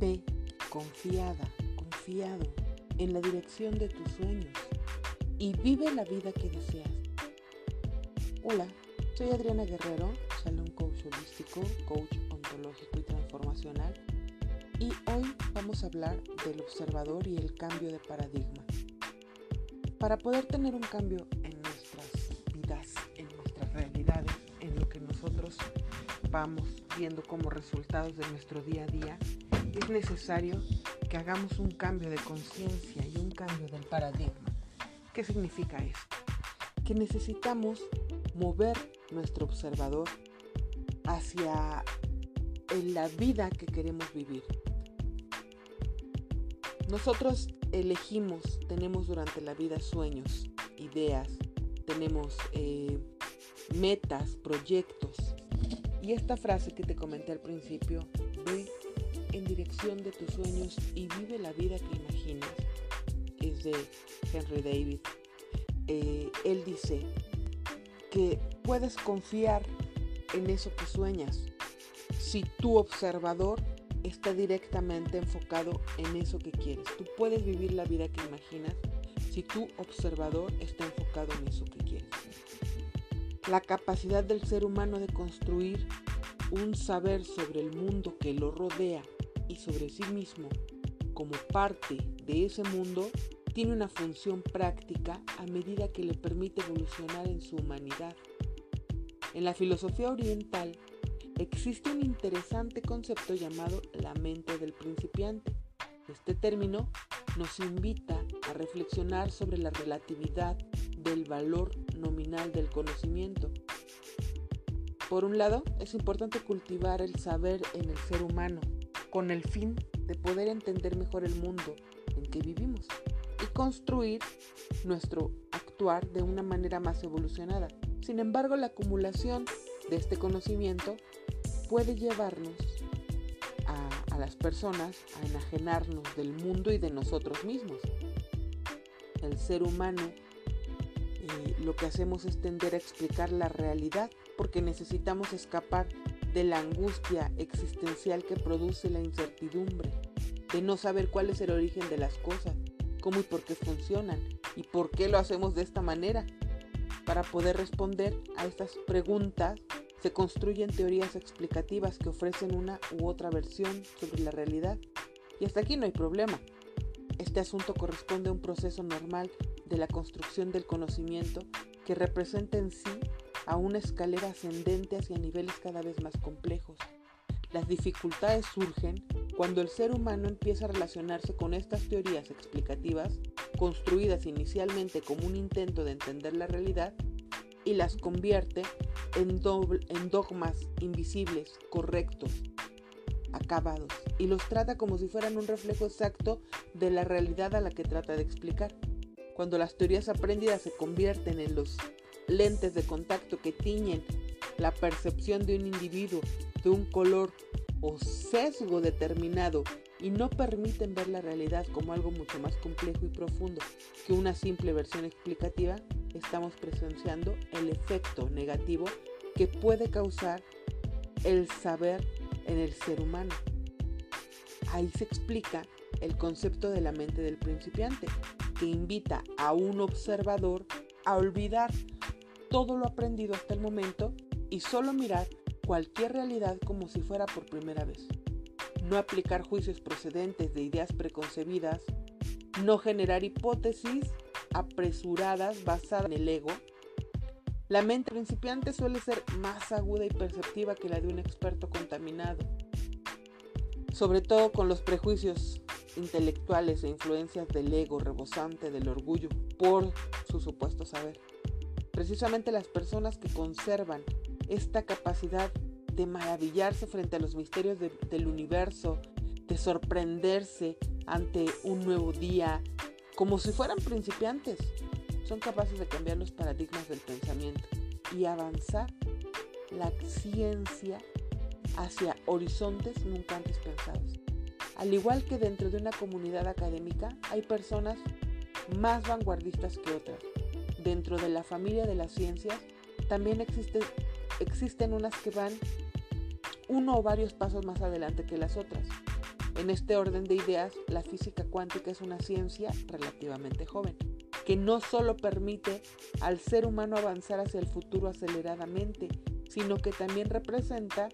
Ve confiada, confiado en la dirección de tus sueños y vive la vida que deseas. Hola, soy Adriana Guerrero, salón coach holístico, coach ontológico y transformacional y hoy vamos a hablar del observador y el cambio de paradigma. Para poder tener un cambio en nuestras vidas, en nuestras realidades, en lo que nosotros vamos viendo como resultados de nuestro día a día, es necesario que hagamos un cambio de conciencia y un cambio del paradigma. ¿Qué significa esto? Que necesitamos mover nuestro observador hacia la vida que queremos vivir. Nosotros elegimos, tenemos durante la vida sueños, ideas, tenemos eh, metas, proyectos. Y esta frase que te comenté al principio, en dirección de tus sueños y vive la vida que imaginas, es de Henry David. Eh, él dice que puedes confiar en eso que sueñas si tu observador está directamente enfocado en eso que quieres. Tú puedes vivir la vida que imaginas si tu observador está enfocado en eso que quieres. La capacidad del ser humano de construir un saber sobre el mundo que lo rodea y sobre sí mismo como parte de ese mundo tiene una función práctica a medida que le permite evolucionar en su humanidad. En la filosofía oriental existe un interesante concepto llamado la mente del principiante. Este término nos invita a reflexionar sobre la relatividad del valor nominal del conocimiento. Por un lado, es importante cultivar el saber en el ser humano, con el fin de poder entender mejor el mundo en que vivimos y construir nuestro actuar de una manera más evolucionada. Sin embargo, la acumulación de este conocimiento puede llevarnos a, las personas a enajenarnos del mundo y de nosotros mismos. El ser humano eh, lo que hacemos es tender a explicar la realidad porque necesitamos escapar de la angustia existencial que produce la incertidumbre, de no saber cuál es el origen de las cosas, cómo y por qué funcionan y por qué lo hacemos de esta manera. Para poder responder a estas preguntas se construyen teorías explicativas que ofrecen una u otra versión sobre la realidad. Y hasta aquí no hay problema. Este asunto corresponde a un proceso normal de la construcción del conocimiento que representa en sí a una escalera ascendente hacia niveles cada vez más complejos. Las dificultades surgen cuando el ser humano empieza a relacionarse con estas teorías explicativas, construidas inicialmente como un intento de entender la realidad, y las convierte en, en dogmas invisibles, correctos, acabados, y los trata como si fueran un reflejo exacto de la realidad a la que trata de explicar. Cuando las teorías aprendidas se convierten en los lentes de contacto que tiñen la percepción de un individuo de un color o sesgo determinado y no permiten ver la realidad como algo mucho más complejo y profundo que una simple versión explicativa, estamos presenciando el efecto negativo que puede causar el saber en el ser humano. Ahí se explica el concepto de la mente del principiante, que invita a un observador a olvidar todo lo aprendido hasta el momento y solo mirar cualquier realidad como si fuera por primera vez. No aplicar juicios procedentes de ideas preconcebidas, no generar hipótesis apresuradas basadas en el ego. La mente principiante suele ser más aguda y perceptiva que la de un experto contaminado, sobre todo con los prejuicios intelectuales e influencias del ego rebosante, del orgullo, por su supuesto saber. Precisamente las personas que conservan esta capacidad de maravillarse frente a los misterios de, del universo, de sorprenderse ante un nuevo día, como si fueran principiantes, son capaces de cambiar los paradigmas del pensamiento y avanzar la ciencia hacia horizontes nunca antes pensados. Al igual que dentro de una comunidad académica hay personas más vanguardistas que otras, dentro de la familia de las ciencias también existe, existen unas que van uno o varios pasos más adelante que las otras. En este orden de ideas, la física cuántica es una ciencia relativamente joven, que no solo permite al ser humano avanzar hacia el futuro aceleradamente, sino que también representa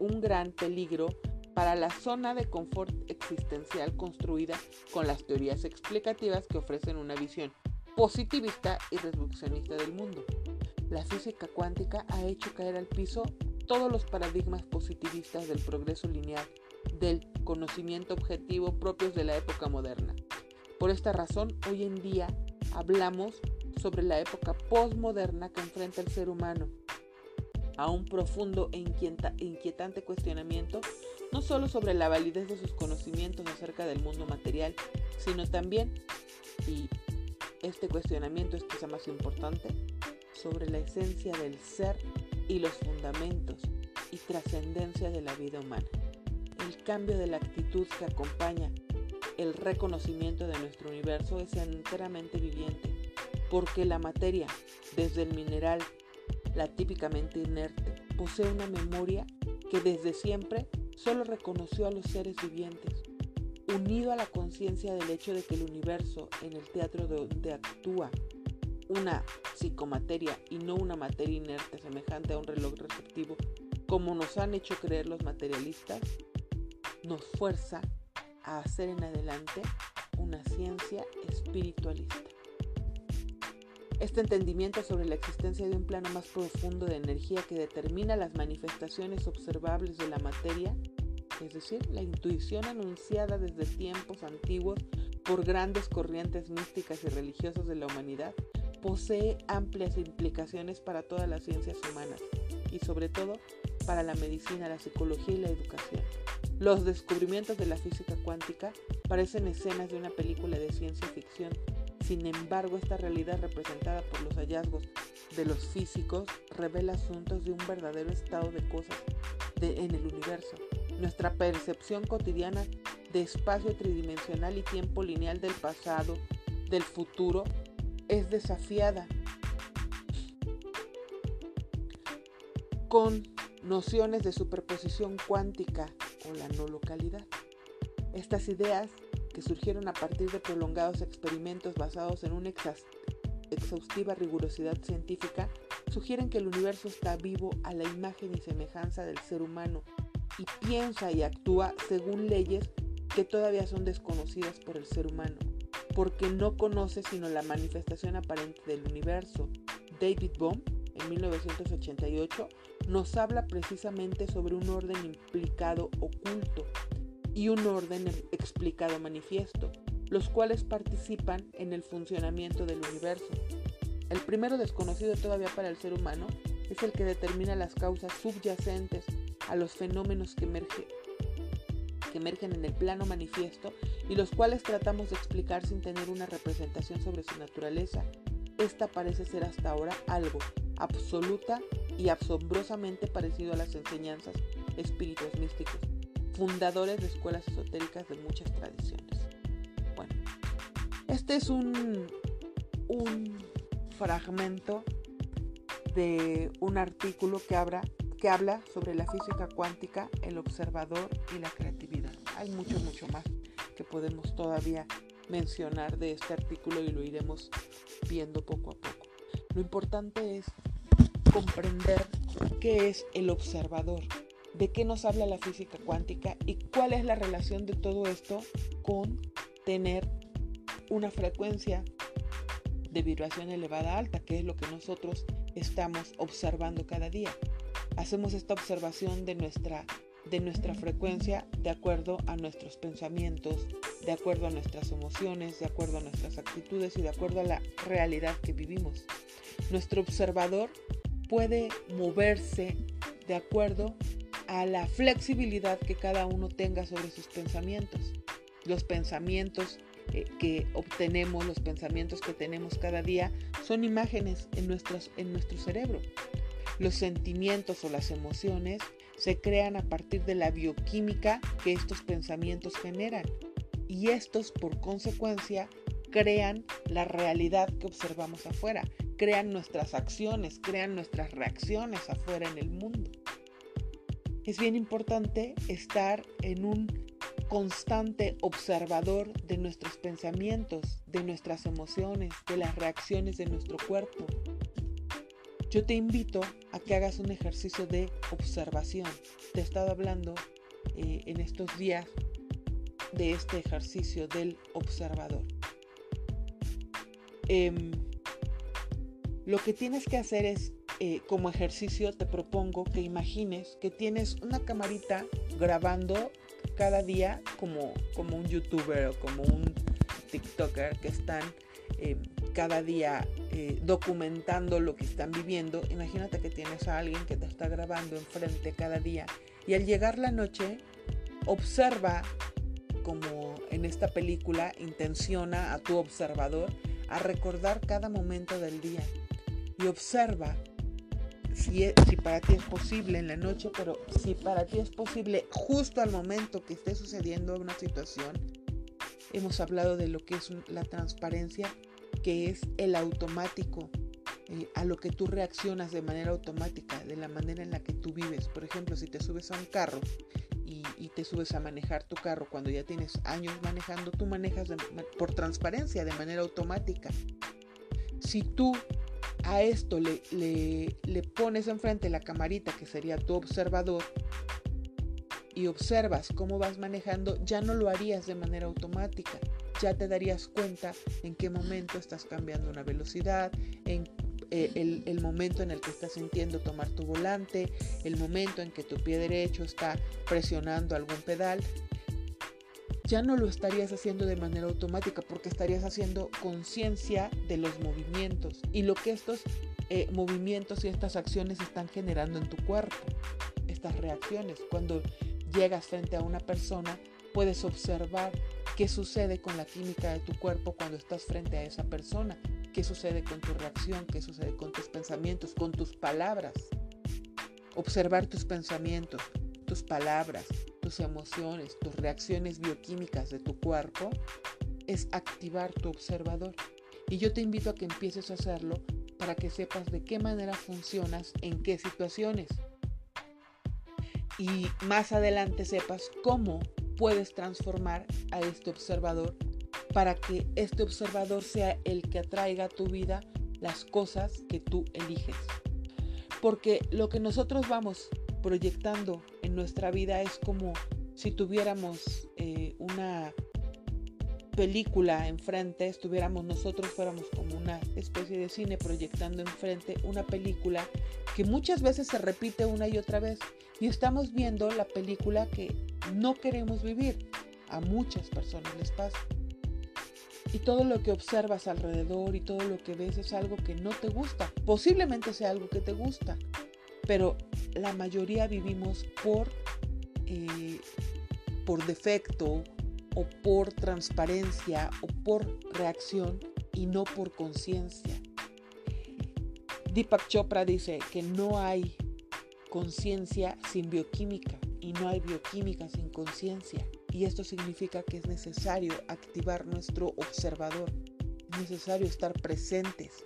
un gran peligro para la zona de confort existencial construida con las teorías explicativas que ofrecen una visión positivista y reduccionista del mundo. La física cuántica ha hecho caer al piso todos los paradigmas positivistas del progreso lineal, del conocimiento objetivo propios de la época moderna. Por esta razón, hoy en día hablamos sobre la época postmoderna que enfrenta el ser humano a un profundo e inquietante cuestionamiento no solo sobre la validez de sus conocimientos acerca del mundo material, sino también, y este cuestionamiento es quizá más importante, sobre la esencia del ser y los fundamentos y trascendencia de la vida humana. El cambio de la actitud que acompaña el reconocimiento de nuestro universo es enteramente viviente, porque la materia, desde el mineral, la típicamente inerte, posee una memoria que desde siempre solo reconoció a los seres vivientes, unido a la conciencia del hecho de que el universo en el teatro donde actúa una psicomateria y no una materia inerte semejante a un reloj receptivo, como nos han hecho creer los materialistas, nos fuerza a hacer en adelante una ciencia espiritualista. Este entendimiento sobre la existencia de un plano más profundo de energía que determina las manifestaciones observables de la materia, es decir, la intuición anunciada desde tiempos antiguos por grandes corrientes místicas y religiosas de la humanidad, posee amplias implicaciones para todas las ciencias humanas y sobre todo para la medicina, la psicología y la educación. Los descubrimientos de la física cuántica parecen escenas de una película de ciencia ficción sin embargo, esta realidad representada por los hallazgos de los físicos revela asuntos de un verdadero estado de cosas en el universo. Nuestra percepción cotidiana de espacio tridimensional y tiempo lineal del pasado, del futuro, es desafiada con nociones de superposición cuántica o la no localidad. Estas ideas que surgieron a partir de prolongados experimentos basados en una exhaustiva rigurosidad científica, sugieren que el universo está vivo a la imagen y semejanza del ser humano y piensa y actúa según leyes que todavía son desconocidas por el ser humano, porque no conoce sino la manifestación aparente del universo. David Bohm, en 1988, nos habla precisamente sobre un orden implicado oculto y un orden explicado manifiesto, los cuales participan en el funcionamiento del universo. El primero desconocido todavía para el ser humano es el que determina las causas subyacentes a los fenómenos que, que emergen en el plano manifiesto y los cuales tratamos de explicar sin tener una representación sobre su naturaleza. Esta parece ser hasta ahora algo absoluta y asombrosamente parecido a las enseñanzas espíritus místicos fundadores de escuelas esotéricas de muchas tradiciones. Bueno, este es un, un fragmento de un artículo que habla, que habla sobre la física cuántica, el observador y la creatividad. Hay mucho, mucho más que podemos todavía mencionar de este artículo y lo iremos viendo poco a poco. Lo importante es comprender qué es el observador, de qué nos habla la física cuántica y cuál es la relación de todo esto con tener una frecuencia de vibración elevada alta, que es lo que nosotros estamos observando cada día. Hacemos esta observación de nuestra, de nuestra frecuencia de acuerdo a nuestros pensamientos, de acuerdo a nuestras emociones, de acuerdo a nuestras actitudes y de acuerdo a la realidad que vivimos. Nuestro observador puede moverse de acuerdo a la flexibilidad que cada uno tenga sobre sus pensamientos. Los pensamientos eh, que obtenemos, los pensamientos que tenemos cada día, son imágenes en, en nuestro cerebro. Los sentimientos o las emociones se crean a partir de la bioquímica que estos pensamientos generan y estos por consecuencia crean la realidad que observamos afuera, crean nuestras acciones, crean nuestras reacciones afuera en el mundo es bien importante estar en un constante observador de nuestros pensamientos, de nuestras emociones, de las reacciones de nuestro cuerpo. Yo te invito a que hagas un ejercicio de observación. Te he estado hablando eh, en estos días de este ejercicio del observador. Em, lo que tienes que hacer es, eh, como ejercicio, te propongo que imagines que tienes una camarita grabando cada día como, como un youtuber o como un TikToker que están em, cada día eh, documentando lo que están viviendo. Imagínate que tienes a alguien que te está grabando enfrente cada día y al llegar la noche observa como en esta película intenciona a tu observador a recordar cada momento del día y observa si, si, para ti es posible en la noche, pero si para ti es posible justo al momento que esté sucediendo una situación, hemos hablado de lo que es la transparencia, que es el automático, eh, a lo que tú reaccionas de manera automática, de la manera en la que tú vives. Por ejemplo, si te subes a un carro y, te subes a manejar tu carro cuando ya tienes años manejando, tú manejas por transparencia, de manera automática. Si tú a esto le, le, pones enfrente la camarita que sería tu observador y observas cómo vas manejando, ya no lo harías de manera automática. Ya te darías cuenta en qué momento estás cambiando una velocidad, en eh, el, momento en el que estás sintiendo tomar tu volante, el momento en que tu pie derecho está presionando algún pedal ya no lo estarías haciendo de manera automática porque estarías haciendo conciencia de los movimientos y lo que estos eh, movimientos y estas acciones están generando en tu cuerpo, estas reacciones. Cuando llegas frente a una persona, puedes observar qué sucede con la química de tu cuerpo cuando estás frente a esa persona, qué sucede con tu reacción, qué sucede con tus pensamientos, con tus palabras. Observar tus pensamientos, tus palabras, tus emociones, tus reacciones bioquímicas de tu cuerpo, es activar tu observador. Y yo te invito a que empieces a hacerlo para que sepas de qué manera funcionas, en qué situaciones. Y más adelante sepas cómo puedes transformar a este observador para que este observador sea el que atraiga a tu vida las cosas que tú eliges. Porque lo que nosotros vamos proyectando en nuestra vida es como si tuviéramos eh, una película enfrente, estuviéramos nosotros, fuéramos como una especie de cine proyectando enfrente una película que muchas veces se repite una y otra vez y estamos viendo la película que no queremos vivir. A muchas personas les pasa. Y todo lo que observas alrededor y todo lo que ves es algo que no te gusta. Posiblemente sea algo que te gusta, pero la mayoría vivimos por, eh, por defecto o por transparencia o por reacción y no por conciencia. Deepak Chopra dice que no hay conciencia sin bioquímica y no hay bioquímica sin conciencia. Y esto significa que es necesario activar nuestro observador, es necesario estar presentes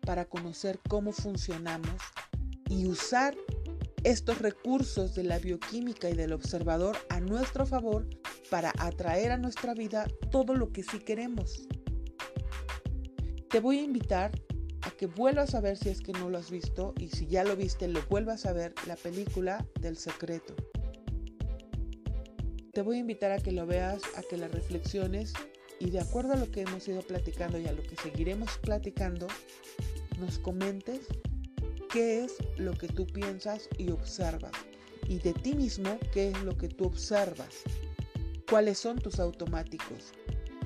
para conocer cómo funcionamos y usar estos recursos de la bioquímica y del observador a nuestro favor para atraer a nuestra vida todo lo que sí queremos. Te voy a invitar a que vuelvas a ver si es que no lo has visto y si ya lo viste, lo vuelvas a ver la película del secreto. Te voy a invitar a que lo veas, a que la reflexiones y de acuerdo a lo que hemos ido platicando y a lo que seguiremos platicando, nos comentes qué es lo que tú piensas y observas. Y de ti mismo, qué es lo que tú observas. ¿Cuáles son tus automáticos?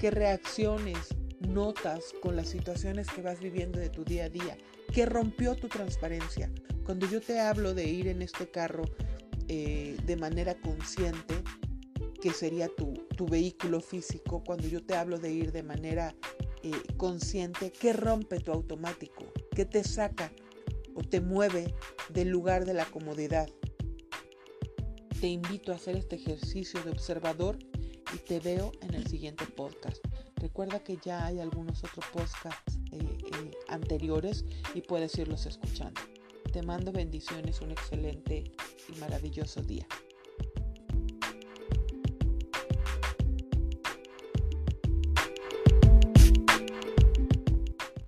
¿Qué reacciones notas con las situaciones que vas viviendo de tu día a día? ¿Qué rompió tu transparencia? Cuando yo te hablo de ir en este carro eh, de manera consciente, que sería tu, tu, vehículo físico, cuando yo te hablo de ir de manera eh, consciente, ¿qué rompe tu automático? ¿Qué te saca o te mueve del lugar de la comodidad. Te invito a hacer este ejercicio de observador y te veo en el siguiente podcast. Recuerda que ya hay algunos otros podcasts eh, eh, anteriores y puedes irlos escuchando. Te mando bendiciones, un excelente y maravilloso día.